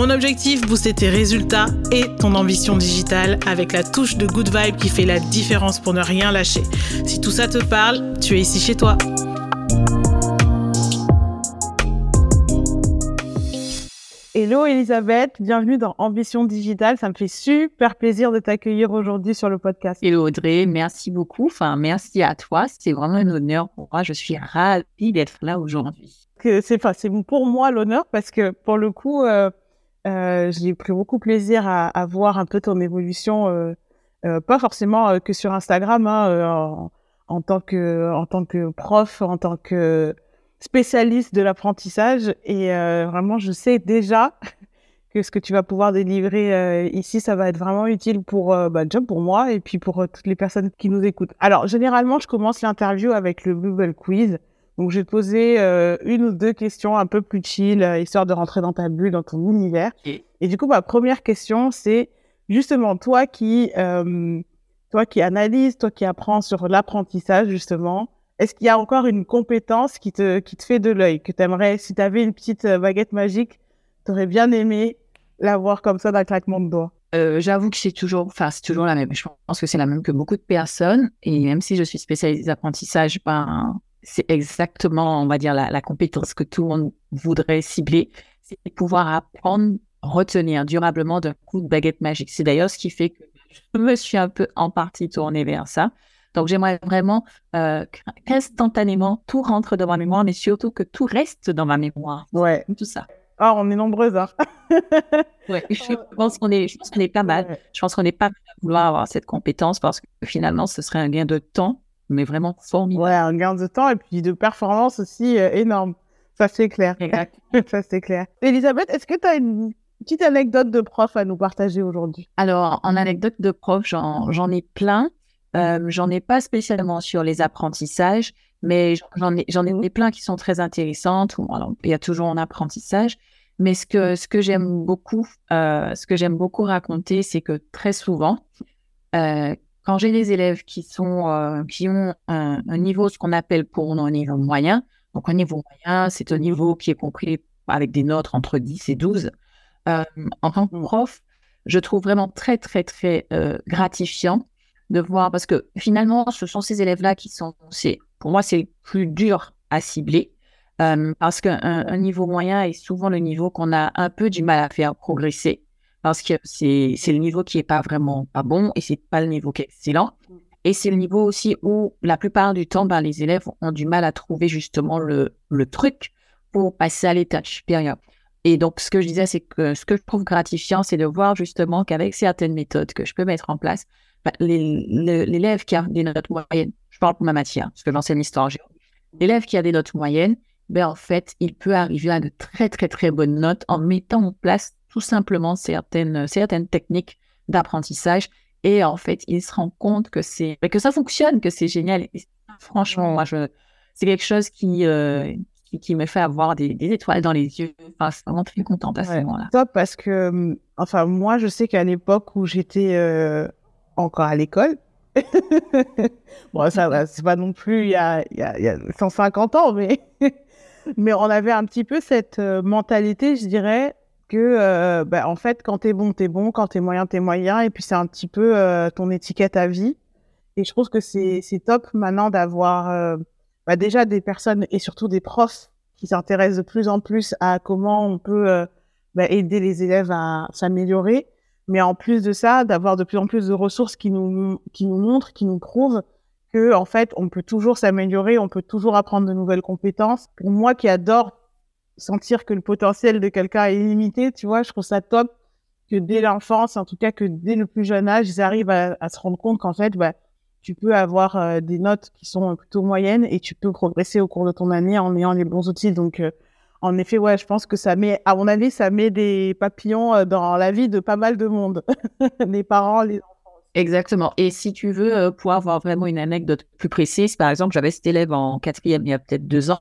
Mon objectif, booster tes résultats et ton ambition digitale avec la touche de good vibe qui fait la différence pour ne rien lâcher. Si tout ça te parle, tu es ici chez toi. Hello Elisabeth, bienvenue dans Ambition Digitale. Ça me fait super plaisir de t'accueillir aujourd'hui sur le podcast. Hello Audrey, merci beaucoup. Enfin, merci à toi. C'est vraiment un honneur pour moi. Je suis ravie d'être là aujourd'hui. C'est pour moi l'honneur parce que pour le coup, euh, euh, j'ai pris beaucoup plaisir à, à, voir un peu ton évolution, euh, euh pas forcément euh, que sur Instagram, hein, euh, en, en, tant que en tant que prof, en tant que spécialiste de l'apprentissage. Et vraiment, je sais déjà que ce que tu vas pouvoir délivrer ici, ça va être vraiment utile pour bah, job pour moi et puis pour toutes les personnes qui nous écoutent. Alors, généralement, je commence l'interview avec le Google Quiz. Donc, je vais te poser euh, une ou deux questions un peu plus chill, euh, histoire de rentrer dans ta bulle, dans ton univers. Et, et du coup, ma première question, c'est justement toi qui, euh, toi qui analyse, toi qui apprends sur l'apprentissage, justement, est-ce qu'il y a encore une compétence qui te, qui te fait de l'œil, que tu aimerais, si tu avais une petite euh, baguette magique, tu aurais bien aimé l'avoir comme ça d'un claquement de doigts? Euh, J'avoue que c'est toujours, enfin, c'est toujours la même. Je pense que c'est la même que beaucoup de personnes. Et même si je suis spécialisée d'apprentissage, ben, c'est exactement, on va dire, la, la, compétence que tout le monde voudrait cibler, c'est pouvoir apprendre, retenir durablement d'un coup de baguette magique. C'est d'ailleurs ce qui fait que je me suis un peu en partie tournée vers ça. Donc, j'aimerais vraiment euh, qu'instantanément tout rentre dans ma mémoire, mais surtout que tout reste dans ma mémoire. Ouais. Tout ça. Ah, on est nombreuses, hein. ouais, je pense qu'on est, je pense qu'on est pas mal. Je pense qu'on n'est pas à vouloir avoir cette compétence parce que finalement, ce serait un gain de temps mais vraiment formidable. Ouais, un gain de temps et puis de performance aussi euh, énorme. Ça, c'est clair. Exact. ça, c'est clair. Elisabeth, est-ce que tu as une petite anecdote de prof à nous partager aujourd'hui? Alors, en anecdote de prof, j'en ai plein. Euh, j'en ai pas spécialement sur les apprentissages, mais j'en ai, j'en ai plein qui sont très intéressantes. Alors, il y a toujours un apprentissage. Mais ce que, ce que j'aime beaucoup, euh, ce que j'aime beaucoup raconter, c'est que très souvent, euh, quand j'ai des élèves qui sont euh, qui ont un, un, niveau ce qu'on appelle pour nous un niveau moyen, donc un niveau moyen, c'est un niveau qui est compris avec des notes entre 10 et 12. Euh, en tant que prof, je trouve vraiment très très très euh, gratifiant de voir parce que finalement, ce sont ces élèves-là qui sont, c'est pour moi c'est plus dur à cibler parce qu'un un niveau moyen est souvent le niveau qu'on a un peu du mal à faire progresser parce que c'est le niveau qui est pas vraiment pas bon et c'est pas le niveau qui est excellent. Et c'est le niveau aussi où la plupart du temps, ben, les élèves ont du mal à trouver justement le, le truc pour passer à l'étape supérieure. Et donc, ce que je disais, c'est que ce que je trouve gratifiant, c'est de voir justement qu'avec certaines méthodes que je peux mettre en place, ben, l'élève qui a des notes moyennes, je parle pour ma matière, parce que j'enseigne l'histoire l'élève qui a des notes moyennes, ben, en fait, il peut arriver à de très, très, très bonnes notes en mettant en place tout simplement certaines, certaines techniques d'apprentissage. Et en fait, il se rend compte que c'est que ça fonctionne, que c'est génial. Et franchement, moi, je, c'est quelque chose qui, euh, qui, qui, me fait avoir des, des, étoiles dans les yeux. Enfin, c'est vraiment très contente à ce ouais, moment-là. Top, parce que, hum, enfin, moi, je sais qu'à l'époque où j'étais euh, encore à l'école, bon, ça, c'est pas non plus il y a, il y a, il y a 150 ans, mais, mais on avait un petit peu cette euh, mentalité, je dirais, que euh, bah, en fait quand t'es bon t'es bon quand t'es moyen t'es moyen et puis c'est un petit peu euh, ton étiquette à vie. Et je trouve que c'est c'est top maintenant d'avoir euh, bah, déjà des personnes et surtout des profs qui s'intéressent de plus en plus à comment on peut euh, bah, aider les élèves à s'améliorer. Mais en plus de ça d'avoir de plus en plus de ressources qui nous qui nous montrent qui nous prouvent que en fait on peut toujours s'améliorer on peut toujours apprendre de nouvelles compétences. Pour moi qui adore sentir que le potentiel de quelqu'un est illimité, tu vois, je trouve ça top que dès l'enfance, en tout cas que dès le plus jeune âge, ils arrivent à, se rendre compte qu'en fait, bah, tu peux avoir euh, des notes qui sont plutôt moyennes et tu peux progresser au cours de ton année en ayant les bons outils. Donc, euh, en effet, ouais, je pense que ça met, à mon avis, ça met des papillons euh, dans la vie de pas mal de monde, les parents, les. Exactement. Et si tu veux, euh, pour avoir vraiment une anecdote plus précise, par exemple, j'avais cet élève en quatrième il y a peut-être deux ans,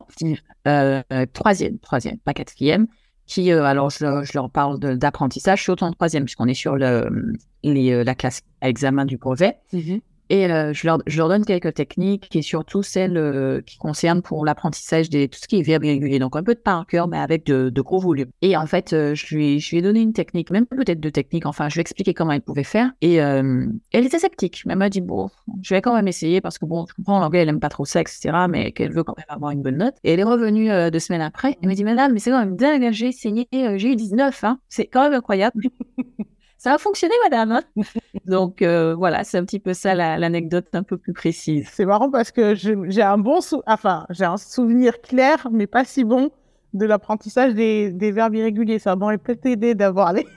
euh, troisième, troisième, pas quatrième, qui, euh, alors je, je, leur parle d'apprentissage, surtout en troisième, puisqu'on est sur le, les, la classe à examen du brevet. Mm-hmm. Et euh, je, leur, je, leur, donne quelques techniques et surtout celles euh, qui concernent pour l'apprentissage de tout ce qui est verbe irrégulier. Donc un peu de par cœur, mais avec de, de, gros volumes. Et en fait, euh, je, lui, je lui ai donné une technique, même peut-être deux techniques. Enfin, je lui ai expliqué comment elle pouvait faire. Et elle était sceptique. Elle m'a dit, bon, je vais quand même essayer parce que bon, je comprends l'anglais, elle aime pas trop ça, etc. Mais qu'elle veut quand même avoir une bonne note. Et elle est revenue deux semaines après. Elle m'a dit, madame, mais c'est quand même dingue, j'ai essayé, j'ai eu 19. Hein. C'est quand même incroyable. ça a fonctionné, madame. Hein? Donc euh, voilà, c'est un petit peu ça l'anecdote un peu plus précise. C'est marrant parce que j'ai un bon enfin j'ai un souvenir clair, mais pas si bon de l'apprentissage des, des, verbes irréguliers. Ça m'aurait peut-être aidé d'avoir les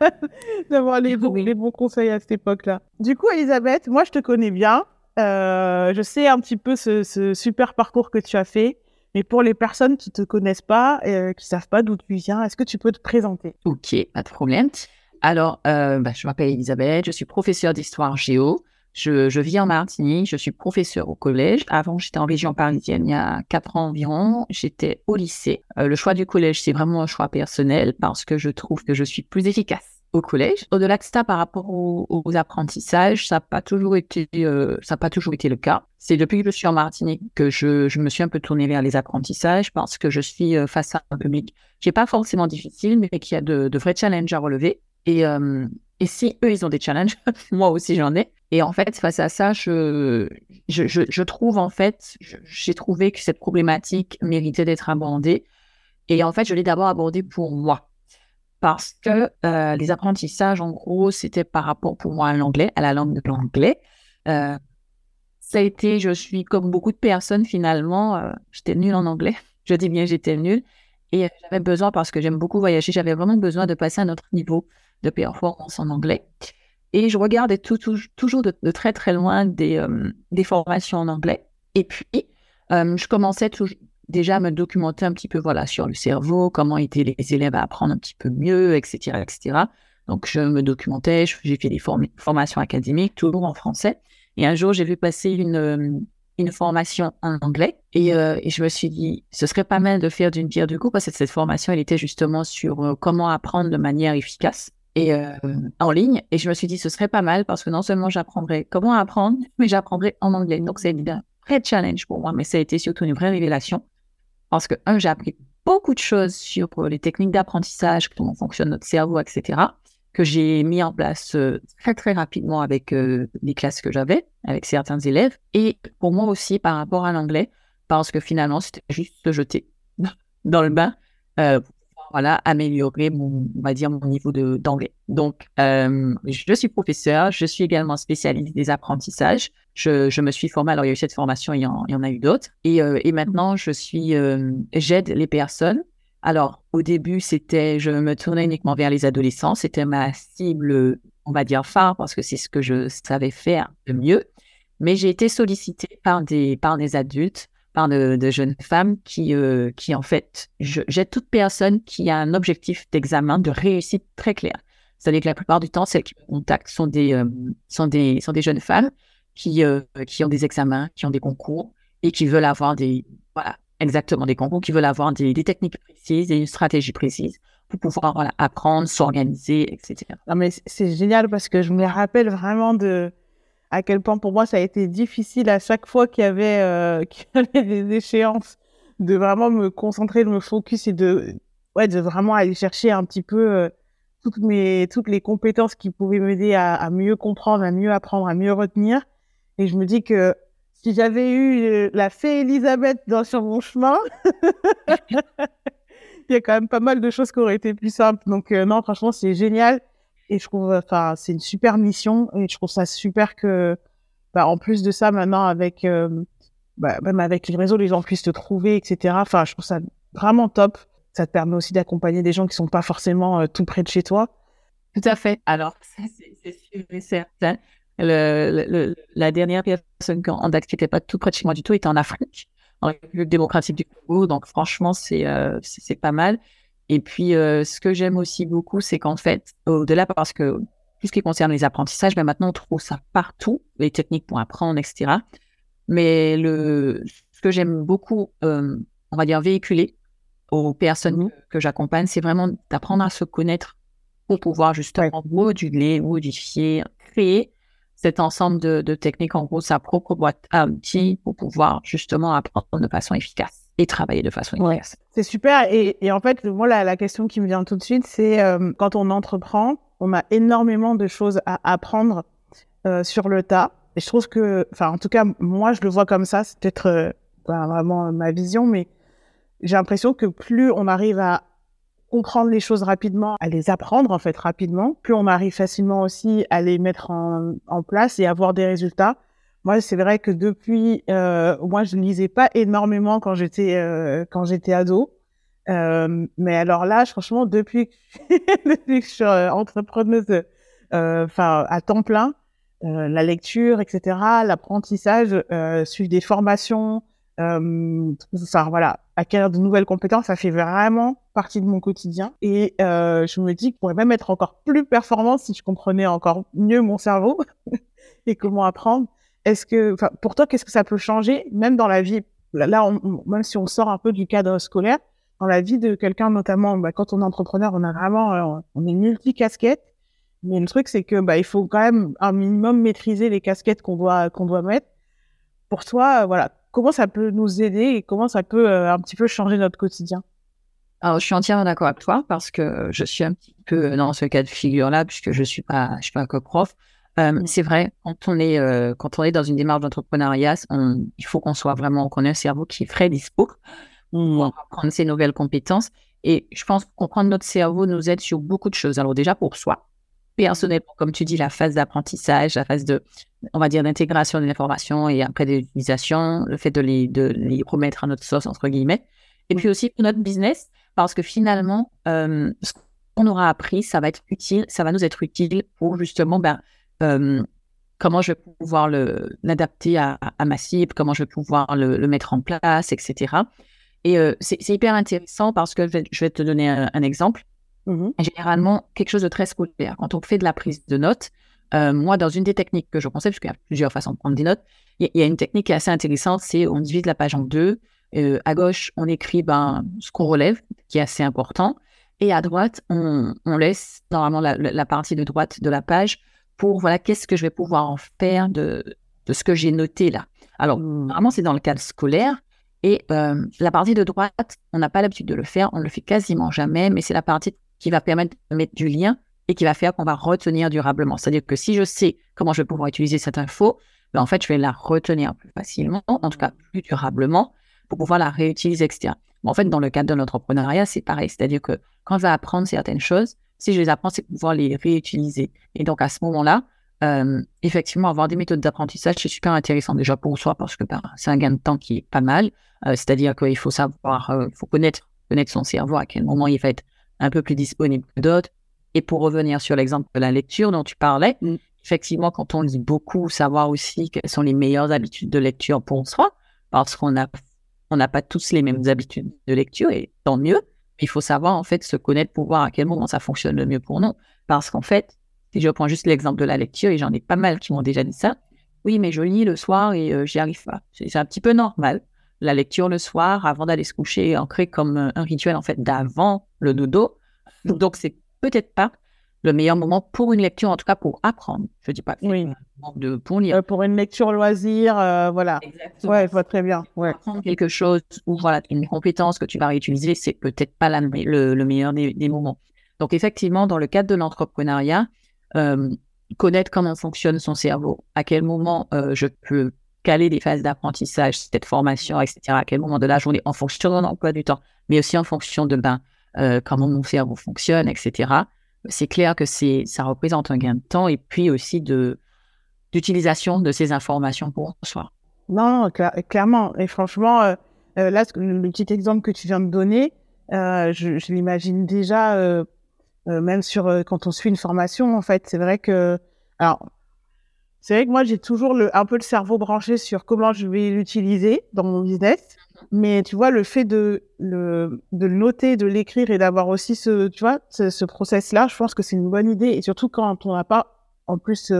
d'avoir les, bons, les bons conseils à cette époque-là. Du coup, Elisabeth, moi je te connais bien. Euh, je sais un petit peu ce, ce, super parcours que tu as fait. Mais pour les personnes qui te connaissent pas, euh, qui savent pas d'où tu viens, est-ce que tu peux te présenter? Ok, pas de problème. Alors, euh, bah, je m'appelle Elisabeth, je suis professeure d'histoire géo. Je, je, vis en Martinique, je suis professeure au collège. Avant, j'étais en région parisienne il y a quatre ans environ. J'étais au lycée. Euh, le choix du collège, c'est vraiment un choix personnel parce que je trouve que je suis plus efficace au collège. Au-delà de ça, par rapport aux, apprentissages, ça n'a pas toujours été, euh, ça n'a pas toujours été le cas. C'est depuis que je suis en Martinique que je, je, me suis un peu tournée vers les apprentissages parce que je suis euh, face à un public qui n'est pas forcément difficile, mais qui a de, de vrais challenges à relever. Et, euh, et si eux, ils ont des challenges, moi aussi j'en ai. Et en fait, face à ça, je, je, je, trouve, en fait, j'ai trouvé que cette problématique méritait d'être abordée. Et en fait, je l'ai d'abord abordée pour moi. Parce que euh, les apprentissages, en gros, c'était par rapport pour moi à l'anglais, à la langue de l'anglais. Euh, ça a été, je suis comme beaucoup de personnes finalement, j'étais nulle en anglais. Je dis bien j'étais nulle. Et j'avais besoin, parce que j'aime beaucoup voyager, j'avais vraiment besoin de passer à un autre niveau de performance en anglais. Et je regardais tout, toujours de, très très loin des, euh, des, formations en anglais. Et puis, euh, je commençais déjà à me documenter un petit peu voilà, sur le cerveau, comment étaient les élèves à apprendre un petit peu mieux, etc. etc. Donc, je me documentais, j'ai fait des formations académiques, toujours en français. Et un jour, j'ai vu passer une, euh, une formation en anglais. Et, et, je me suis dit, ce serait pas mal de faire d'une pierre deux coups, parce que cette formation, elle était justement sur comment apprendre de manière efficace et euh, en ligne. Et je me suis dit, ce serait pas mal parce que non seulement j'apprendrais comment apprendre, mais j'apprendrais en anglais. Donc, c'est un vrai challenge pour moi, mais ça a été surtout une vraie révélation parce que, un, j'ai appris beaucoup de choses sur les techniques d'apprentissage, comment fonctionne notre cerveau, etc., que j'ai mis en place euh, très, très rapidement avec euh, les classes que j'avais, avec certains élèves. Et pour moi aussi, par rapport à l'anglais, parce que finalement, c'était juste se jeter dans le bain voilà, améliorer mon, on va dire, mon niveau d'anglais. Donc, euh, je suis professeur, je suis également spécialiste des apprentissages. Je, je me suis formée, alors il y a eu cette formation, il y en, il y en a eu d'autres. Et, euh, et maintenant, je suis, euh, j'aide les personnes. Alors, au début, c'était, je me tournais uniquement vers les adolescents. C'était ma cible, on va dire, phare, parce que c'est ce que je savais faire de mieux. Mais j'ai été sollicitée par des, par des adultes par de, jeunes femmes qui, euh, qui en fait, j'ai toute personne qui a un objectif d'examen, de réussite très clair. C'est-à-dire que la plupart du temps, celles qui me contactent sont des, euh, sont des, sont des jeunes femmes qui, euh, qui ont des examens, qui ont des concours et qui veulent avoir des, voilà, exactement des concours, qui veulent avoir des, des techniques précises et une stratégie précise pour pouvoir apprendre, s'organiser, etc. Non, mais c'est génial parce que je me rappelle vraiment de, à quel point pour moi ça a été difficile à chaque fois qu'il y avait, euh, y avait des échéances de vraiment me concentrer, de me focus et de, ouais, de vraiment aller chercher un petit peu euh, toutes, mes, toutes les compétences qui pouvaient m'aider à, à, mieux comprendre, à mieux apprendre, à mieux retenir. Et je me dis que si j'avais eu euh, la fée Elisabeth dans, sur mon chemin, il y a quand même pas mal de choses qui auraient été plus simples. Donc euh, non, franchement, c'est génial. Et je trouve, enfin, c'est une super mission et je trouve ça super que, bah, en plus de ça, maintenant avec, euh, bah, même avec les réseaux, les gens puissent te trouver, etc. Enfin, je trouve ça vraiment top. Ça te permet aussi d'accompagner des gens qui sont pas forcément euh, tout près de chez toi. Tout à fait. Alors, c'est sûr et certain. La dernière personne en date qui n'était pas tout près de chez moi du tout était en Afrique, en République démocratique du Congo. Donc, franchement, c'est euh, c'est pas mal. Et puis, euh, ce que j'aime aussi beaucoup, c'est qu'en fait, au-delà, parce que tout ce qui concerne les apprentissages, ben maintenant on trouve ça partout, les techniques pour apprendre, etc. Mais le, ce que j'aime beaucoup, euh, on va dire, véhiculer aux personnes Mhm. que j'accompagne, c'est vraiment d'apprendre à se connaître pour pouvoir justement moduler, modifier, créer cet ensemble de, de techniques, en gros, sa propre boîte à outils pour pouvoir justement apprendre de façon efficace et travailler de façon Ouais. efficace. C'est super. Et, et en fait, moi, la, la question qui me vient tout de suite, c'est euh, quand on entreprend, on a énormément de choses à apprendre euh, sur le tas. Et je trouve que, enfin, en tout cas, moi, je le vois comme ça. C'est peut-être euh, pas vraiment ma vision, mais j'ai l'impression que plus on arrive à comprendre les choses rapidement, à les apprendre en fait rapidement, plus on arrive facilement aussi à les mettre en, en place et avoir des résultats. Moi, c'est vrai que depuis, euh, moi, je ne lisais pas énormément quand j'étais euh, quand j'étais ado. Euh, mais alors là, franchement, depuis que, depuis que je suis euh, entrepreneuse, euh, enfin à temps plein, euh, la lecture, etc., l'apprentissage, suivre des formations, enfin voilà, acquérir de nouvelles compétences, ça fait vraiment partie de mon quotidien. Et je me dis que je pourrais même être encore plus performante si je comprenais encore mieux mon cerveau et comment apprendre. Est-ce que, pour toi, qu'est-ce que ça peut changer, même dans la vie? Là, on- même si on sort un peu du cadre scolaire, dans la vie de quelqu'un, notamment, bah, quand on est entrepreneur, on a vraiment, euh, on est multi-casquette. Mais le truc, c'est que bah, il faut quand même un minimum maîtriser les casquettes qu'on doit qu'on doit mettre. Pour toi, euh, voilà, comment ça peut nous aider et comment ça peut euh, un petit peu changer notre quotidien? Alors, je suis entièrement d'accord avec toi parce que je suis un petit peu dans ce cas de figure-là puisque je suis pas, je suis pas que prof. Euh. C'est vrai, quand on est, euh, quand on est dans une démarche d'entrepreneuriat, il faut qu'on soit vraiment, qu'on ait un cerveau qui est frais dispo pour apprendre ces nouvelles compétences. Et je pense que comprendre notre cerveau nous aide sur beaucoup de choses. Alors déjà pour soi, personnellement, comme tu dis, la phase d'apprentissage, la phase de, on va dire, d'intégration de l'information et après de l'utilisation, le fait de les, de les remettre à notre sauce, entre guillemets. Et puis aussi pour notre business, parce que finalement, euh, ce qu'on aura appris, ça va être utile, ça va nous être utile pour justement, ben, comment je vais pouvoir l'adapter à, ma cible, comment je vais pouvoir le, le mettre en place, etc. Et euh, c'est hyper intéressant parce que je vais, je vais te donner un, un exemple. Mhm. Généralement, quelque chose de très scolaire. Quand on fait de la prise de notes, euh, moi, dans une des techniques que je conseille, parce qu'il y a plusieurs façons de prendre des notes, il y, a- il y a une technique qui est assez intéressante, c'est on divise la page en deux. Euh, à gauche, on écrit ben, ce qu'on relève, qui est assez important. Et à droite, on, on laisse normalement la partie de droite de la page pour, voilà, qu'est-ce que je vais pouvoir en faire de, de ce que j'ai noté là. Alors. Vraiment, c'est dans le cadre scolaire. Et euh, la partie de droite, on n'a pas l'habitude de le faire, on le fait quasiment jamais, mais c'est la partie qui va permettre de mettre du lien et qui va faire qu'on va retenir durablement. C'est-à-dire que si je sais comment je vais pouvoir utiliser cette info, ben, en fait, je vais la retenir plus facilement, en tout cas plus durablement, pour pouvoir la réutiliser, etc. Mais en fait, dans le cadre de l'entrepreneuriat, c'est pareil. C'est-à-dire que quand je vais apprendre certaines choses, si je les apprends, c'est pouvoir les réutiliser. Et donc, à ce moment-là, euh, effectivement, avoir des méthodes d'apprentissage, c'est super intéressant déjà pour soi parce que ben, c'est un gain de temps qui est pas mal. Euh, C'est-à-dire qu'il faut savoir, euh, il faut connaître, connaître son cerveau, à quel moment il va être un peu plus disponible que d'autres. Et pour revenir sur l'exemple de la lecture dont tu parlais, Mm. effectivement, quand on lit beaucoup, savoir aussi quelles sont les meilleures habitudes de lecture pour soi, parce qu'on a, on n'a pas tous les mêmes habitudes de lecture, et tant mieux. Il faut savoir, en fait, se connaître pour voir à quel moment ça fonctionne le mieux pour nous. Parce qu'en fait, si je prends juste l'exemple de la lecture, et j'en ai pas mal qui m'ont déjà dit ça, oui, mais je lis le soir et euh, j'y arrive pas. C'est un petit peu normal. La lecture le soir, avant d'aller se coucher, est ancrée comme euh, un rituel, en fait, d'avant le dodo. Donc, c'est peut-être pas le meilleur moment pour une lecture, en tout cas pour apprendre. Je dis pas que Oui. de, pour lire. Euh, pour une lecture loisir, euh, voilà. Exactement. Ouais, je vois très bien. Ouais. apprendre quelque chose ou voilà une compétence que tu vas réutiliser, c'est peut-être pas la, le, le meilleur des, des moments. Donc effectivement, dans le cadre de l'entrepreneuriat, euh, connaître comment fonctionne son cerveau, à quel moment euh, je peux caler des phases d'apprentissage, cette formation, etc. À quel moment de la journée, en fonction de mon emploi du temps, mais aussi en fonction de ben euh, comment mon cerveau fonctionne, etc. C'est clair que c'est ça représente un gain de temps et puis aussi de d'utilisation de ces informations pour soi. Non, non, cla- clairement. Et franchement, euh, euh, là, le petit exemple que tu viens de donner, euh, je, l'imagine déjà, même sur quand on suit une formation, en fait. C'est vrai que, alors, c'est vrai que moi, j'ai toujours un peu le cerveau branché sur comment je vais l'utiliser dans mon business. Mais tu vois, le fait de le, de le noter, de l'écrire et d'avoir aussi ce, tu vois, ce, ce process-là, je pense que c'est une bonne idée. Et surtout quand on n'a pas en plus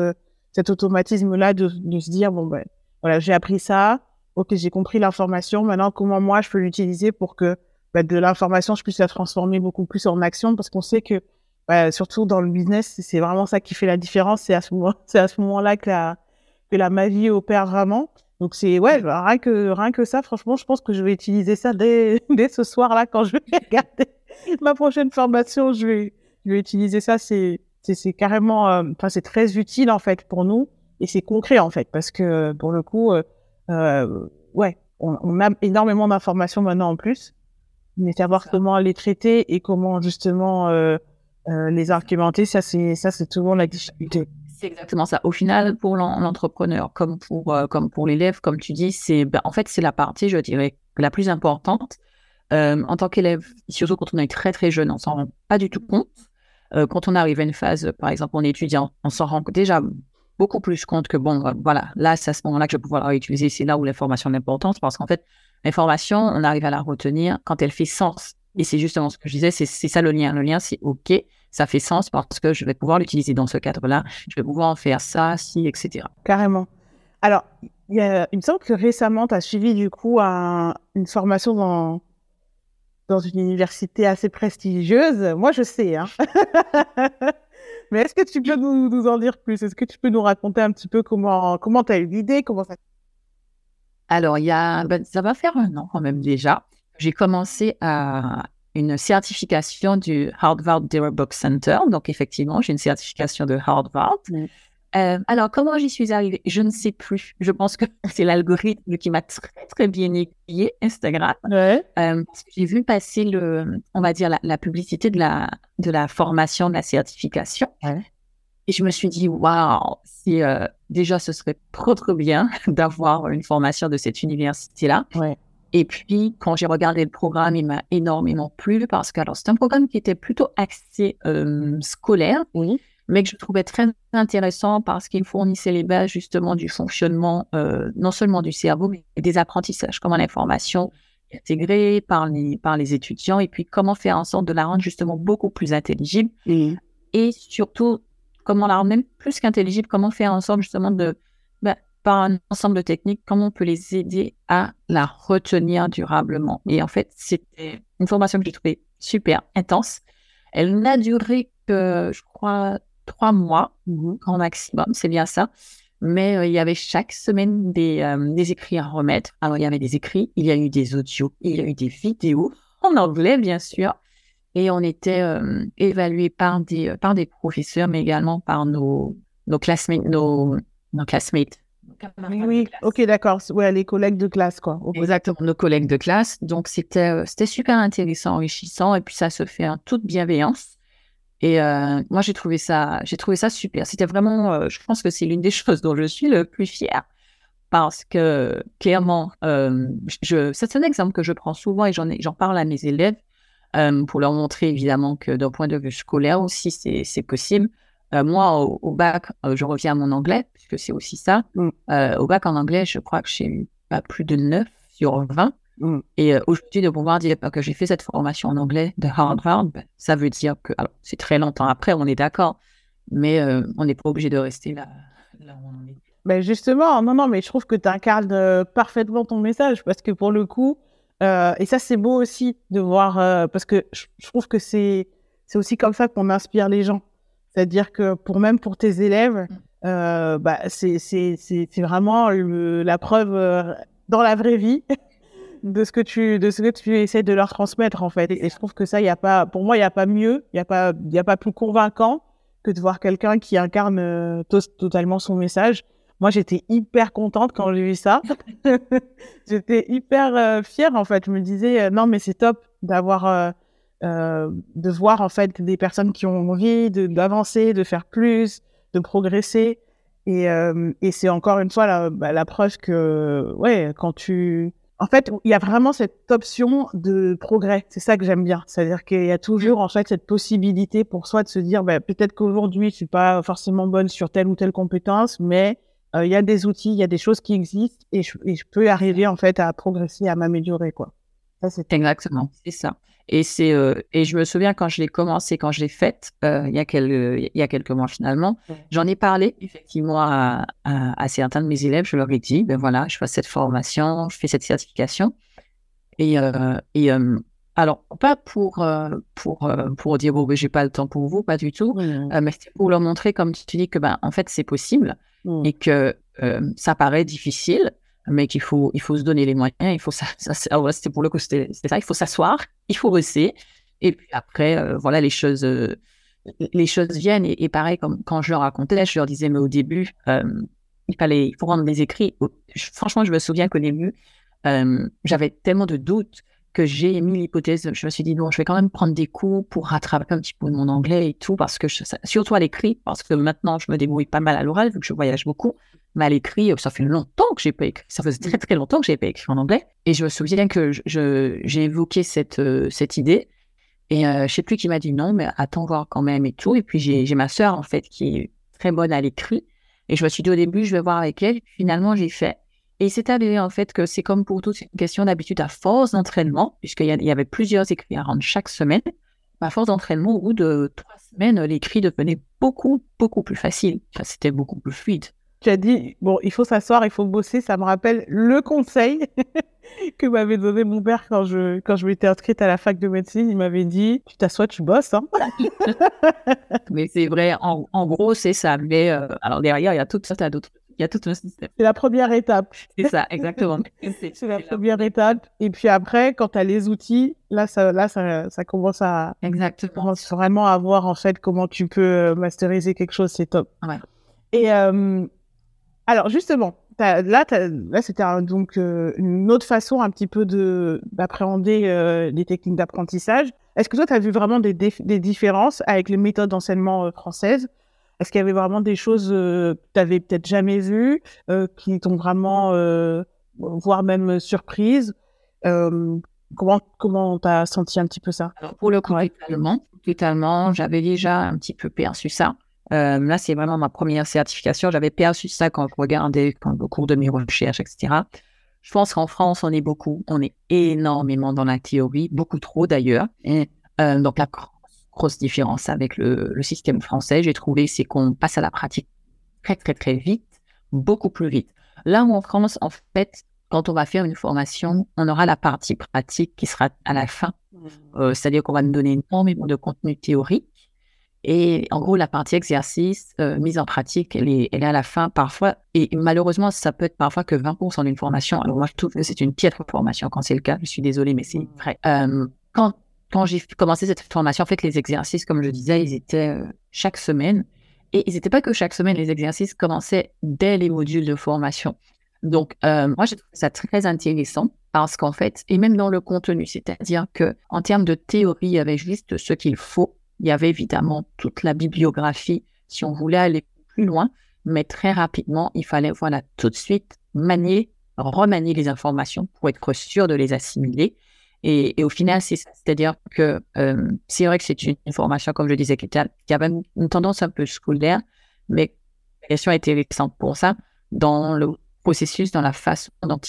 cet automatisme-là de, de, se dire bon ben voilà j'ai appris ça, ok j'ai compris l'information, maintenant comment moi je peux l'utiliser pour que ben, de l'information je puisse la transformer beaucoup plus en action? Parce qu'on sait que ben, surtout dans le business c'est vraiment ça qui fait la différence, c'est à ce moment c'est à ce moment-là que la que la magie opère vraiment. Donc c'est ouais rien que rien que ça franchement je pense que je vais utiliser ça dès dès ce soir-là quand je vais regarder ma prochaine formation. Je vais je vais utiliser ça c'est c'est carrément, euh, enfin, c'est très utile en fait pour nous et c'est concret en fait parce que pour le coup, euh, euh ouais, on, on, a énormément d'informations maintenant en plus, mais savoir comment les traiter et comment justement euh, euh, les argumenter, ça c'est ça c'est toujours la difficulté. C'est exactement ça. Au final, pour l'entrepreneur, comme pour comme pour l'élève, comme tu dis, c'est ben, en fait c'est la partie, je dirais, la plus importante. en tant qu'élève, surtout quand on est très très jeune, on s'en rend pas du tout compte. Euh, quand on arrive à une phase, par exemple, en étudiant, on s'en rend déjà beaucoup plus compte que, bon, voilà, là, c'est à ce moment-là que je vais pouvoir la réutiliser. C'est là où l'information est importante parce qu'en fait, l'information, on arrive à la retenir quand elle fait sens. Et c'est justement ce que je disais, c'est ça le lien. Le lien, c'est OK, ça fait sens parce que je vais pouvoir l'utiliser dans ce cadre-là. Je vais pouvoir en faire ça, si, etc. Carrément. Alors, il, y a, il me semble que récemment, tu as suivi du coup une formation dans dans une université assez prestigieuse. Moi, je sais. Hein. Mais est-ce que tu peux nous, nous en dire plus? Est-ce que tu peux nous raconter un petit peu comment comment tu as eu l'idée comment ça... Alors, il y a, ben, ça va faire un an quand même déjà. J'ai commencé à une certification du Harvard Data Book Center. Donc, effectivement, j'ai une certification de Harvard. Euh, alors, comment j'y suis arrivée? Je ne sais plus. Je pense que c'est l'algorithme qui m'a très, très bien aiguillé, Instagram. Ouais. Euh, parce que j'ai vu passer, le, on va dire, la, publicité de la, de la formation, de la certification. Et je me suis dit, waouh, si, euh, déjà, ce serait trop, trop bien d'avoir une formation de cette université-là. Ouais. Et puis, quand j'ai regardé le programme, il m'a énormément plu parce que, alors, c'est un programme qui était plutôt axé scolaire. Oui mais que je trouvais très intéressant parce qu'il fournissait les bases justement du fonctionnement euh, non seulement du cerveau, mais des apprentissages, comment l'information est intégrée par les, par les étudiants et puis comment faire en sorte de la rendre justement beaucoup plus intelligible et surtout comment la rendre même plus qu'intelligible, comment faire en sorte justement de, bah, par un ensemble de techniques, comment on peut les aider à la retenir durablement. Et en fait, c'était une formation que j'ai trouvée super intense. Elle n'a duré que, je crois, trois mois mmh en maximum, c'est bien ça. Mais euh, il y avait chaque semaine des, euh, des, écrits à remettre. Alors, il y avait des écrits, il y a eu des audios, il y a eu des vidéos, en anglais, bien sûr. Et on était euh, évalué par des, par des professeurs, mais également par nos, nos classmates. Nos, nos classmates. Oui, ok, d'accord. Ouais, les collègues de classe, quoi. Exactement, nos collègues de classe. Donc, c'était c'était super intéressant, enrichissant. Et puis, ça se fait en toute bienveillance. Et euh, moi, j'ai trouvé ça, j'ai trouvé ça super. C'était vraiment, euh, je pense que c'est l'une des choses dont je suis le plus fière. Parce que clairement, euh, je, c'est un exemple que je prends souvent et j'en, j'en parle à mes élèves pour leur montrer évidemment que d'un point de vue scolaire aussi, c'est, c'est possible. Moi, au, bac, je reviens à mon anglais, puisque c'est aussi ça. Mm. au bac en anglais, je crois que j'ai eu pas plus de 9 sur 20. Mm. Et euh, aujourd'hui, de pouvoir dire que j'ai fait cette formation en anglais de Harvard, ben, ça veut dire que, alors c'est très longtemps après, on est d'accord, mais euh, on n'est pas obligé de rester là, là où on est. Ben justement, non, non, mais je trouve que tu incarnes euh, parfaitement ton message parce que pour le coup, et ça c'est beau aussi de voir, parce que je, trouve que c'est aussi comme ça qu'on inspire les gens. C'est-à-dire que pour même pour tes élèves, mm. bah, c'est vraiment la preuve dans la vraie vie de ce que tu de ce que tu essaies de leur transmettre en fait. Et, je trouve que ça, il y a pas, pour moi, il y a pas mieux, il y a pas, il y a pas plus convaincant que de voir quelqu'un qui incarne euh, totalement son message. Moi, j'étais hyper contente quand j'ai vu ça. j'étais hyper euh, fière en fait. Je me disais euh, non mais c'est top d'avoir de voir en fait des personnes qui ont envie d'avancer, de, faire plus, de progresser. Et, et c'est encore une fois la, bah, la preuve que ouais quand tu en fait, il y a vraiment cette option de progrès. C'est ça que j'aime bien. C'est-à-dire qu'il y a toujours, en fait, cette possibilité pour soi de se dire, bah, peut-être qu'aujourd'hui, je suis pas forcément bonne sur telle ou telle compétence, mais euh, il y a des outils, il y a des choses qui existent et je, peux arriver, en fait, à progresser, à m'améliorer, quoi. Ça, c'est Exactement, c'est ça. Et, c'est, euh, et je me souviens quand je l'ai commencé, quand je l'ai faite, euh, il, y a quelques, il y a quelques mois finalement, j'en ai parlé effectivement à, à, certains de mes élèves. Je leur ai dit, ben voilà, je fais cette formation, je fais cette certification. Et, euh, et alors, pas pour, pour, pour dire, bon, ben, j'ai pas le temps pour vous, pas du tout, mais c'est pour leur montrer, comme tu dis, que ben, en fait, c'est possible et que ça paraît difficile, mais qu'il faut, il faut se donner les moyens. Il faut ça, c'était pour le coup, c'était ça. Il faut s'asseoir, il faut bosser, et puis après, euh, voilà, les choses, euh, les choses viennent. Et, pareil, comme quand je leur racontais, je leur disais, mais au début, euh, il fallait, il faut rendre des écrits. Franchement, je me souviens qu'au début, j'avais tellement de doutes que j'ai mis l'hypothèse, je me suis dit, bon, je vais quand même prendre des cours pour rattraper un petit peu mon anglais et tout, parce que surtout à l'écrit, parce que maintenant, je me débrouille pas mal à l'oral, vu que je voyage beaucoup. Mais à l'écrit, ça fait longtemps que j'ai pas écrit. Ça faisait très très longtemps que j'ai pas écrit en anglais. Et je me souviens que je, j'ai évoqué cette, euh, cette idée. Et euh, je sais plus qui m'a dit non, mais attends voir quand même et tout. Et puis j'ai, ma sœur, en fait, qui est très bonne à l'écrit. Et je me suis dit au début, je vais voir avec elle. Finalement, j'ai fait. Et c'est avéré en fait que c'est comme pour tout, c'est une question d'habitude à force d'entraînement, puisqu'il y, avait plusieurs écrits à rendre chaque semaine. À force d'entraînement, au bout de trois semaines, l'écrit devenait beaucoup, beaucoup plus facile. c'était beaucoup plus fluide tu as dit, bon, il faut s'asseoir, il faut bosser. Ça me rappelle le conseil que m'avait donné mon père quand je, quand je m'étais inscrite à la fac de médecine. Il m'avait dit, tu t'assois, tu bosses. Hein. mais c'est vrai, en, en gros, c'est ça. Mais euh, alors derrière, il y a tout ça, d'autres. Il y a tout un système. C'est la première étape. C'est ça, exactement. c'est la première étape. Et puis après, quand tu as les outils, là, ça, là ça, ça commence à. Exactement. Commence vraiment à voir, en fait, comment tu peux euh, masteriser quelque chose. C'est top. Ouais. Et euh, alors justement, là, là c'était donc euh, une autre façon un petit peu de d'appréhender euh, les techniques d'apprentissage. Est-ce que toi, tu as vu vraiment des, des, différences avec les méthodes d'enseignement euh, françaises? Est-ce qu'il y avait vraiment des choses que tu n'avais peut-être jamais vues, qui t'ont vraiment, voire même surprise Comment comment t'as senti un petit peu ça? Alors pour le coup, totalement, totalement. J'avais déjà un petit peu perçu ça. Euh, là, c'est vraiment ma première certification. J'avais perçu ça quand je regardais quand, au cours de mes recherches, etc. Je pense qu'en France, on est beaucoup, on est énormément dans la théorie, beaucoup trop d'ailleurs. Et euh, donc, la grosse, différence avec le, le système français, j'ai trouvé, c'est qu'on passe à la pratique très, très, très vite, beaucoup plus vite. Là où en France, en fait, quand on va faire une formation, on aura la partie pratique qui sera à la fin. Mmh. Euh, c'est-à-dire qu'on va nous donner énormément de contenu théorique et en gros, la partie exercice, euh, mise en pratique, elle est, elle est à la fin parfois. Et malheureusement, ça peut être parfois que 20% d'une formation. Alors moi, je trouve que c'est une piètre formation quand c'est le cas. Je suis désolée, mais c'est mmh. vrai. Euh, quand quand j'ai commencé cette formation, en fait, les exercices, comme je disais, ils étaient euh, chaque semaine. Et ils n'étaient pas que chaque semaine, les exercices commençaient dès les modules de formation. Donc, moi, j'ai trouvé ça très intéressant parce qu'en fait, et même dans le contenu, c'est-à-dire que en termes de théorie, il y avait juste ce qu'il faut il y avait évidemment toute la bibliographie si on voulait aller plus loin, mais très rapidement, il fallait voilà tout de suite manier, remanier les informations pour être sûr de les assimiler. Et, au final, c'est C'est-à-dire que euh, c'est vrai que c'est une information, comme je disais, qui, qui avait une tendance un peu scolaire, mais la question a été intéressante pour ça. Dans le processus, dans la façon dont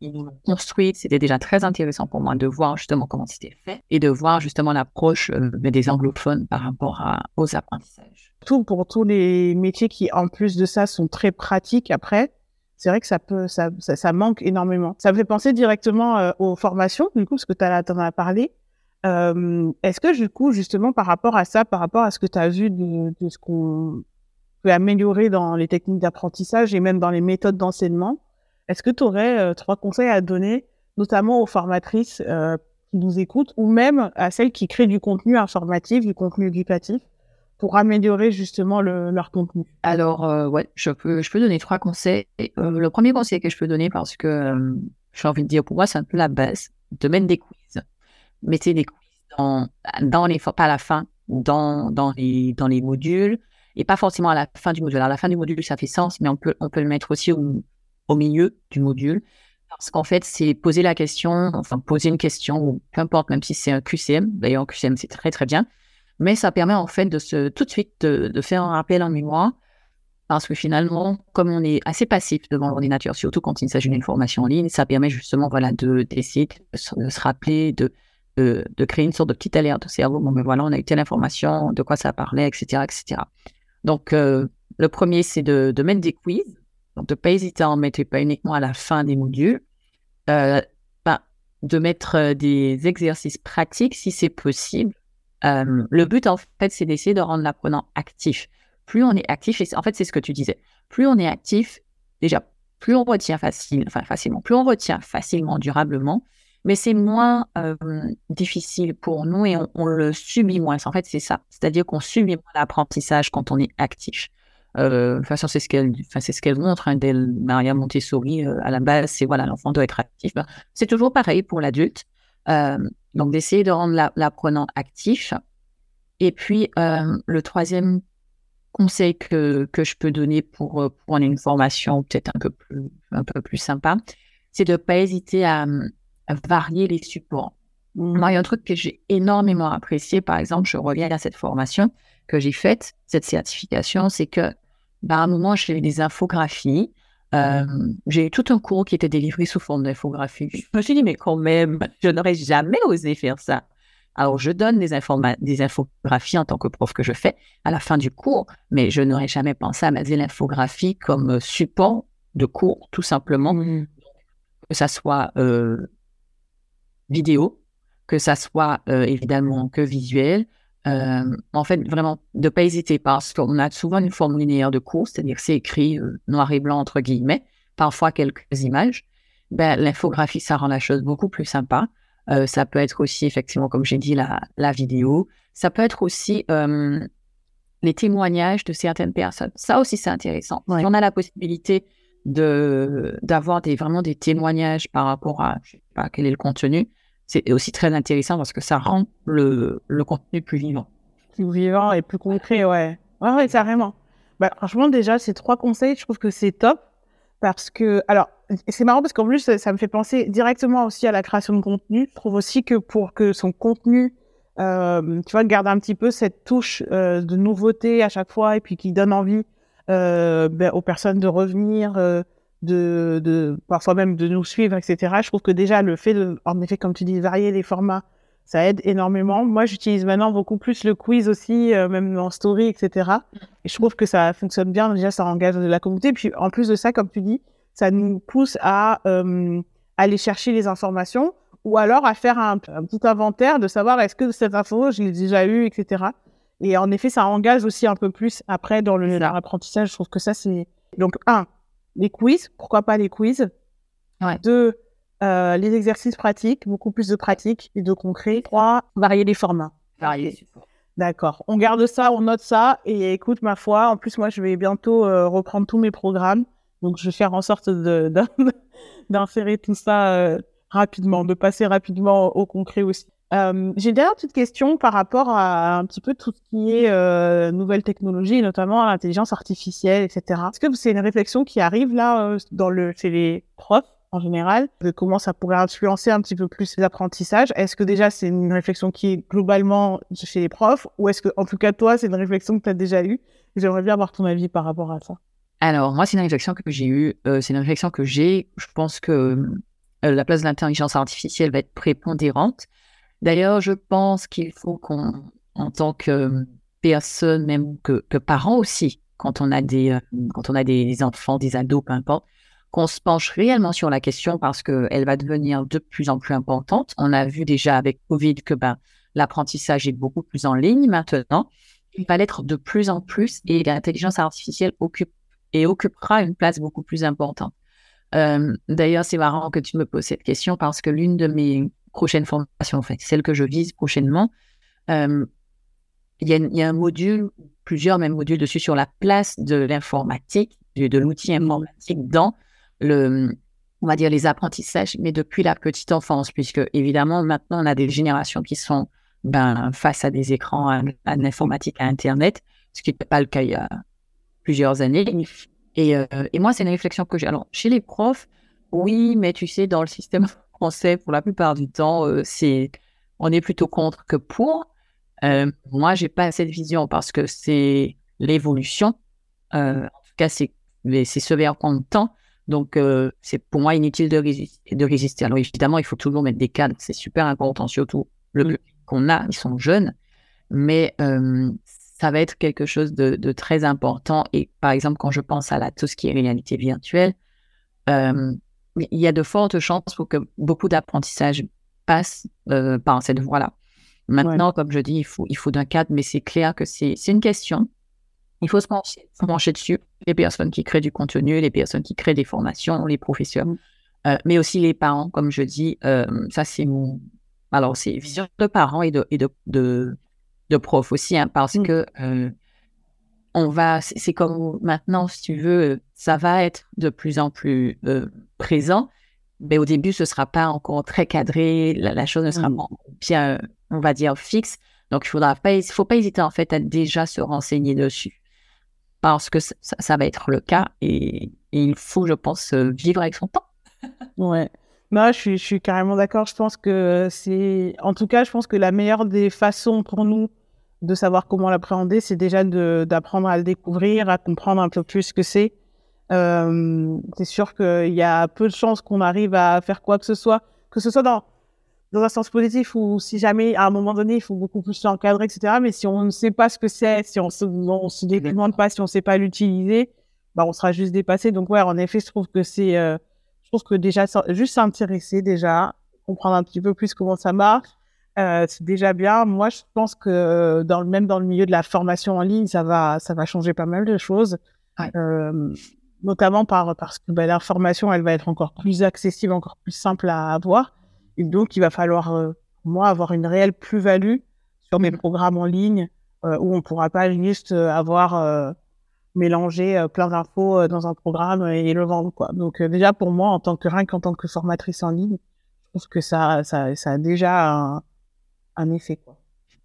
ils, ils l'ont construit. C'était déjà très intéressant pour moi de voir justement comment c'était fait et de voir justement l'approche euh, des anglophones par rapport à, aux apprentissages. Tout pour tous les métiers qui, en plus de ça, sont très pratiques après. C'est vrai que ça peut, ça, ça, manque énormément. Ça me fait penser directement euh, aux formations, du coup, parce que tu en as parlé. Euh, Est-ce que, du coup, justement, par rapport à ça, par rapport à ce que tu as vu de, de ce qu'on peut améliorer dans les techniques d'apprentissage et même dans les méthodes d'enseignement. Est-ce que tu aurais euh, trois conseils à donner, notamment aux formatrices euh, qui nous écoutent ou même à celles qui créent du contenu informatif, du contenu éducatif pour améliorer justement leur contenu? Alors, euh, ouais, je peux, je peux donner trois conseils. le premier conseil que je peux donner, parce que j'ai envie de dire, pour moi, c'est un peu la base, de mettre des quiz. Mettez des quiz dans, dans les, pas à la fin, dans, dans, les, dans les modules, et pas forcément à la fin du module. À la fin du module, ça fait sens, mais on peut, on peut le mettre aussi au, au milieu du module. Parce qu'en fait, c'est poser la question, enfin poser une question, ou peu importe, même si c'est un QCM, d'ailleurs, QCM, c'est très très bien, mais ça permet en fait de se, tout de suite de, de faire un rappel en mémoire parce que finalement, comme on est assez passif devant l'ordinateur, surtout quand il s'agit d'une formation en ligne, ça permet justement voilà, de, d'essayer de, se rappeler, de, de, créer une sorte de petite alerte au cerveau. Bon, mais voilà, on a eu telle information, de quoi ça parlait, etc. etc. Donc, euh, le premier, c'est de, de, mettre des quiz. De ne pas hésiter à en mettre pas uniquement à la fin des modules. Euh, bah, de mettre euh, des exercices pratiques si c'est possible. le but, en fait, c'est d'essayer de rendre l'apprenant actif plus on est actif, et en fait, c'est ce que tu disais, plus on est actif, déjà, plus on retient facilement, plus on retient facilement, durablement, mais c'est moins euh, difficile pour nous et on, le subit moins. En fait, c'est ça. C'est-à-dire qu'on subit moins l'apprentissage quand on est actif. Euh, toute façon, c'est ce qu'elle, c'est ce qu'elle montre, hein, Maria Montessori, euh, à la base, c'est voilà, l'enfant doit être actif. Ben, c'est toujours pareil pour l'adulte. donc, d'essayer de rendre l'apprenant actif. Et puis, le troisième conseil que, que je peux donner pour, euh, prendre une formation peut-être un peu plus, un peu plus sympa, c'est de ne pas hésiter à, varier les supports. Il y a un truc que j'ai énormément apprécié, par exemple, je reviens à cette formation que j'ai faite, cette certification, c'est que bah, à un moment, j'ai des infographies. Euh, j'ai eu tout un cours qui était délivré sous forme d'infographie. Je me suis dit, mais quand même, je n'aurais jamais osé faire ça. Alors, je donne des, des infographies en tant que prof que je fais à la fin du cours, mais je n'aurais jamais pensé à mettre l'infographie comme support de cours, tout simplement. Mmh. Que ça soit euh, vidéo, que ça soit euh, évidemment que visuel. En fait, vraiment, de ne pas hésiter parce qu'on a souvent une forme linéaire de cours, c'est-à-dire c'est écrit noir et blanc entre guillemets, parfois quelques images. Ben, l'infographie, ça rend la chose beaucoup plus sympa. Euh, ça peut être aussi, effectivement, comme j'ai dit, la, la, vidéo. Ça peut être aussi les témoignages de certaines personnes. Ça aussi, c'est intéressant. Si on a la possibilité de d'avoir des, vraiment des témoignages par rapport à, je sais pas, quel est le contenu, c'est aussi très intéressant parce que ça rend le, le contenu plus vivant. Plus vivant et plus concret, ouais. Ouais, ouais, carrément. Bah, franchement, déjà, ces trois conseils, je trouve que c'est top parce que, alors, c'est marrant parce qu'en plus, ça, me fait penser directement aussi à la création de contenu. Je trouve aussi que pour que son contenu, euh, tu vois, garde un petit peu cette touche euh, de nouveauté à chaque fois et puis qui donne envie euh, ben, aux personnes de revenir, de, de, parfois même de nous suivre, etc. Je trouve que déjà, le fait de, en effet, comme tu dis, varier les formats, ça aide énormément. Moi, j'utilise maintenant beaucoup plus le quiz aussi, même en story, etc. Et je trouve que ça fonctionne bien. Déjà, ça engage de la communauté. Puis, en plus de ça, comme tu dis, ça nous pousse à euh, aller chercher les informations ou alors à faire un, petit inventaire de savoir est-ce que cette info, je l'ai déjà eu, etc. Et en effet, ça engage aussi un peu plus après dans l'apprentissage. Je trouve que ça, c'est... Donc, un, les quiz. Pourquoi pas les quiz ouais. Deux, euh, les exercices pratiques, beaucoup plus de pratiques et de concret. Trois, varier les formats. Varier D'accord. On garde ça, on note ça. Et écoute, ma foi, en plus, moi, je vais bientôt euh, reprendre tous mes programmes. Donc, je vais faire en sorte d'insérer tout ça euh, rapidement, de passer rapidement au concret aussi. Euh, J'ai d'ailleurs une petite question par rapport à un petit peu tout ce qui est euh, nouvelles technologies, notamment l'intelligence artificielle, etc. Est-ce que c'est une réflexion qui arrive là euh, dans le, chez les profs en général, de comment ça pourrait influencer un petit peu plus l'apprentissage Est-ce que déjà c'est une réflexion qui est globalement chez les profs, ou est-ce que, en tout cas, toi, c'est une réflexion que tu as déjà eue? J'aimerais bien avoir ton avis par rapport à ça. Alors, moi, c'est une réflexion que j'ai eue. Euh, c'est une réflexion que j'ai. Je pense que euh, la place de l'intelligence artificielle va être prépondérante. D'ailleurs, je pense qu'il faut qu'on, en tant que personne, même que, que parents aussi, quand on a des, euh, quand on a des enfants, des ados, peu importe, qu'on se penche réellement sur la question parce qu'elle va devenir de plus en plus importante. On a vu déjà avec Covid que ben, l'apprentissage est beaucoup plus en ligne maintenant. Il va l'être de plus en plus et l'intelligence artificielle occupe et occupera une place beaucoup plus importante. Euh, d'ailleurs, c'est marrant que tu me poses cette question parce que l'une de mes prochaines formations, en fait, celle que je vise prochainement, euh, il y, a un module, plusieurs même modules dessus sur la place de l'informatique, de, l'outil informatique dans le, on va dire les apprentissages, mais depuis la petite enfance, puisque évidemment maintenant on a des générations qui sont ben, face à des écrans, à, à l'informatique, à Internet, ce qui n'était pas le cas il y a plusieurs années. Et, euh, et moi, c'est une réflexion que j'ai. Alors, chez les profs, oui, mais tu sais, dans le système français, pour la plupart du temps, euh, c'est on est plutôt contre que pour. Euh, moi, j'ai pas cette vision parce que c'est l'évolution. en tout cas, c'est ce vers quoi on tend. Donc, c'est pour moi inutile de, résister, de résister. Alors, évidemment, il faut toujours mettre des cadres. C'est super important, surtout le mmh. qu'on a, ils sont jeunes. Mais ça va être quelque chose de, très important. Et par exemple, quand je pense à la, tout ce qui est réalité virtuelle, il y a de fortes chances pour que beaucoup d'apprentissage passe par cette voie-là. Maintenant, comme je dis, il faut, il faut d'un cadre, mais c'est clair que c'est une question. Il faut se pencher, dessus. Les personnes qui créent du contenu, les personnes qui créent des formations, les professeurs, mmh. euh, mais aussi les parents, comme je dis. Euh, ça, c'est mon. Alors, c'est vision de parents et de, et de, de, profs aussi, hein, parce mmh. que euh, on va. C'est comme maintenant, si tu veux, ça va être de plus en plus présent mais au début, ce ne sera pas encore très cadré, la, chose ne sera mmh. pas bien, on va dire, fixe. Donc, il ne pas, faut pas hésiter en fait à déjà se renseigner dessus. Parce que ça, va être le cas et, il faut, je pense, euh, vivre avec son temps. ouais. Moi, je suis, je suis carrément d'accord. Je pense que c'est. En tout cas, je pense que la meilleure des façons pour nous de savoir comment l'appréhender, c'est déjà d'apprendre à le découvrir, à comprendre un peu plus ce que c'est euh, c'est sûr qu'il y a peu de chances qu'on arrive à faire quoi que ce soit, que ce soit dans, dans un sens positif ou si jamais à un moment donné il faut beaucoup plus l'encadrer, etc. Mais si on ne sait pas ce que c'est, si on se, on se demande pas, si on ne sait pas l'utiliser, bah on sera juste dépassé. Donc ouais, en effet, je trouve que c'est, euh, je trouve que déjà juste s'intéresser déjà, comprendre un petit peu plus comment ça marche, euh, c'est déjà bien. Moi, je pense que dans le même dans le milieu de la formation en ligne, ça va, ça va changer pas mal de choses. Ouais. Euh, notamment par, parce que ben, l'information, elle va être encore plus accessible, encore plus simple à avoir. Et donc, il va falloir, euh, moi, avoir une réelle plus-value sur mes mmh. programmes en ligne euh, où on ne pourra pas juste euh, avoir mélangé plein d'infos dans un programme et le vendre. Quoi. Donc, déjà, pour moi, en tant que rien qu'en tant que formatrice en ligne, je pense que ça, ça, ça a déjà un, effet. Quoi.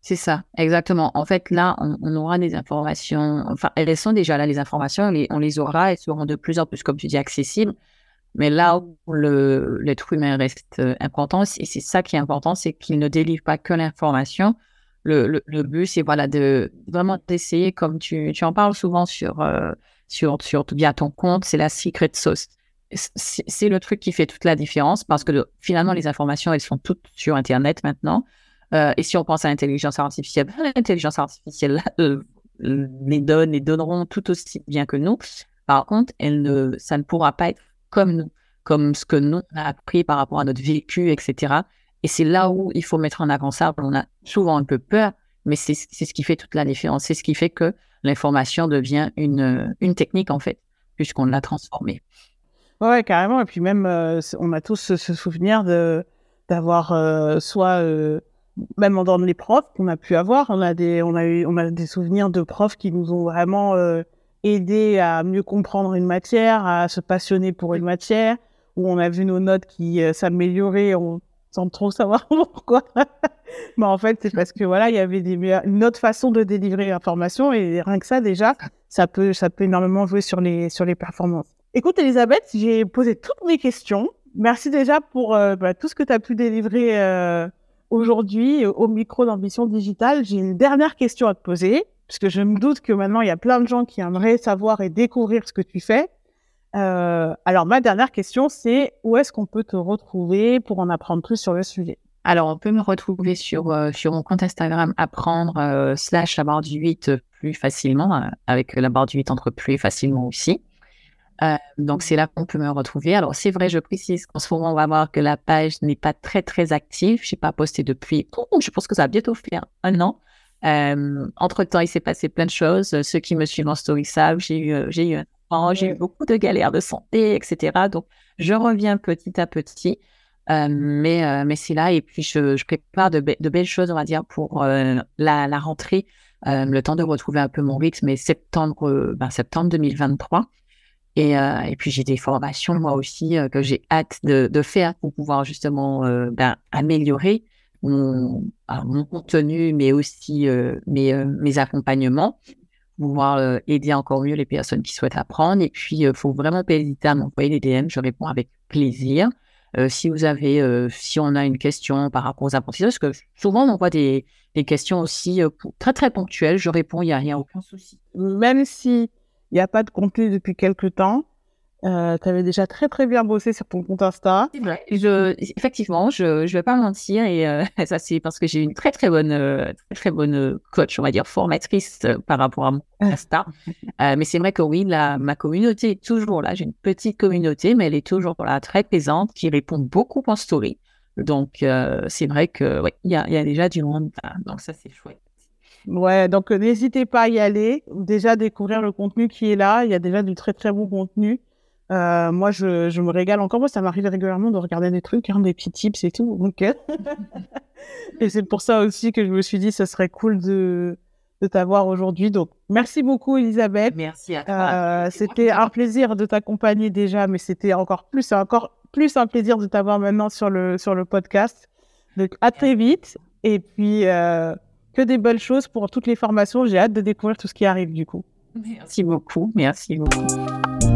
C'est ça, exactement. En fait, là, on, aura des informations, enfin, elles sont déjà là, les informations, on les aura, elles seront de plus en plus, comme tu dis, accessibles. Mais là où l'être humain reste euh, important, et c'est ça qui est important, c'est qu'il ne délivre pas que l'information. Le, le, but, c'est voilà, de vraiment d'essayer, comme tu, tu en parles souvent sur, euh, sur, sur via ton compte, c'est la secret sauce. C'est le truc qui fait toute la différence parce que finalement, les informations, elles sont toutes sur Internet maintenant. Euh, et si on pense à l'intelligence artificielle, l'intelligence artificielle euh, les donne et donneront tout aussi bien que nous. Par contre, elle ne, ça ne pourra pas être comme nous, comme ce que nous on a appris par rapport à notre vécu, etc. Et c'est là où il faut mettre en avant ça. On a souvent un peu peur, mais c'est ce qui fait toute la différence. C'est ce qui fait que l'information devient une, une technique, en fait, puisqu'on l'a transformée. Ouais, carrément. Et puis même, euh, on a tous ce, souvenir d'avoir soit même dans les profs qu'on a pu avoir, on a des, on a eu, on a des souvenirs de profs qui nous ont vraiment euh, aidés à mieux comprendre une matière, à se passionner pour une matière, où on a vu nos notes qui euh, s'amélioraient sans trop savoir pourquoi. Mais en fait, c'est parce que voilà, il y avait des une autre façon de délivrer l'information et rien que ça déjà, ça peut, ça peut énormément jouer sur les, sur les performances. Écoute, Elisabeth, j'ai posé toutes mes questions. Merci déjà pour euh, bah, tout ce que tu as pu délivrer aujourd'hui, au micro d'ambition digitale, j'ai une dernière question à te poser, parce que je me doute que maintenant, il y a plein de gens qui aimeraient savoir et découvrir ce que tu fais. Euh, alors, ma dernière question, c'est où est-ce qu'on peut te retrouver pour en apprendre plus sur le sujet? Alors, on peut me retrouver sur, euh, sur mon compte Instagram apprendre euh, slash la barre du 8 plus facilement, avec la barre du 8 entre plus facilement aussi. Euh, donc, c'est là qu'on peut me retrouver. Alors, c'est vrai, je précise qu'en ce moment, on va voir que la page n'est pas très, très active. Je n'ai pas posté depuis, oh, je pense que ça va bientôt faire un an. Euh, entre-temps, il s'est passé plein de choses. Ceux qui me suivent en story savent, j'ai eu, euh, j'ai eu un j'ai eu beaucoup de galères de santé, etc. Donc, je reviens petit à petit. mais mais c'est là. Et puis, je, je prépare de, de, belles choses, on va dire, pour la, la, rentrée. le temps de retrouver un peu mon rythme, mais septembre, ben, septembre 2023. Et, euh, et puis j'ai des formations moi aussi euh, que j'ai hâte de, de, faire pour pouvoir justement euh, ben, améliorer mon, mon, contenu, mais aussi euh, mes, mes accompagnements, pouvoir aider encore mieux les personnes qui souhaitent apprendre. Et puis il faut vraiment pas hésiter à m'envoyer des DM, je réponds avec plaisir. si vous avez, si on a une question par rapport aux apprentissages, parce que souvent on m'envoie des, des questions aussi très très ponctuelles, je réponds, il n'y a, a aucun souci. Même si il n'y a pas de contenu depuis quelques temps. Euh, tu avais déjà très très bien bossé sur ton compte Insta. Vrai. Je, effectivement, je ne vais pas mentir et euh, ça c'est parce que j'ai une très très bonne euh, très, très bonne coach, on va dire formatrice par rapport à mon Insta. mais c'est vrai que oui, la, ma communauté est toujours là. J'ai une petite communauté, mais elle est toujours là, très présente, qui répond beaucoup en story. Donc c'est vrai que oui, il y a, y a déjà du monde. Donc ça c'est chouette. Ouais, donc n'hésitez pas à y aller. Déjà découvrir le contenu qui est là. Il y a déjà du très très bon contenu. Euh, moi, je, je, me régale encore. Moi, ça m'arrive régulièrement de regarder des trucs, hein, des petits tips et tout. Donc, euh, et c'est pour ça aussi que je me suis dit, ce serait cool de, de t'avoir aujourd'hui. Donc, merci beaucoup, Elisabeth. Merci à toi. Euh, c'était un plaisir de t'accompagner déjà, mais c'était encore plus, encore plus un plaisir de t'avoir maintenant sur le, sur le podcast. Donc, à très vite. Et puis, euh, que des belles choses pour toutes les formations. J'ai hâte de découvrir tout ce qui arrive du coup. Merci beaucoup. Merci beaucoup.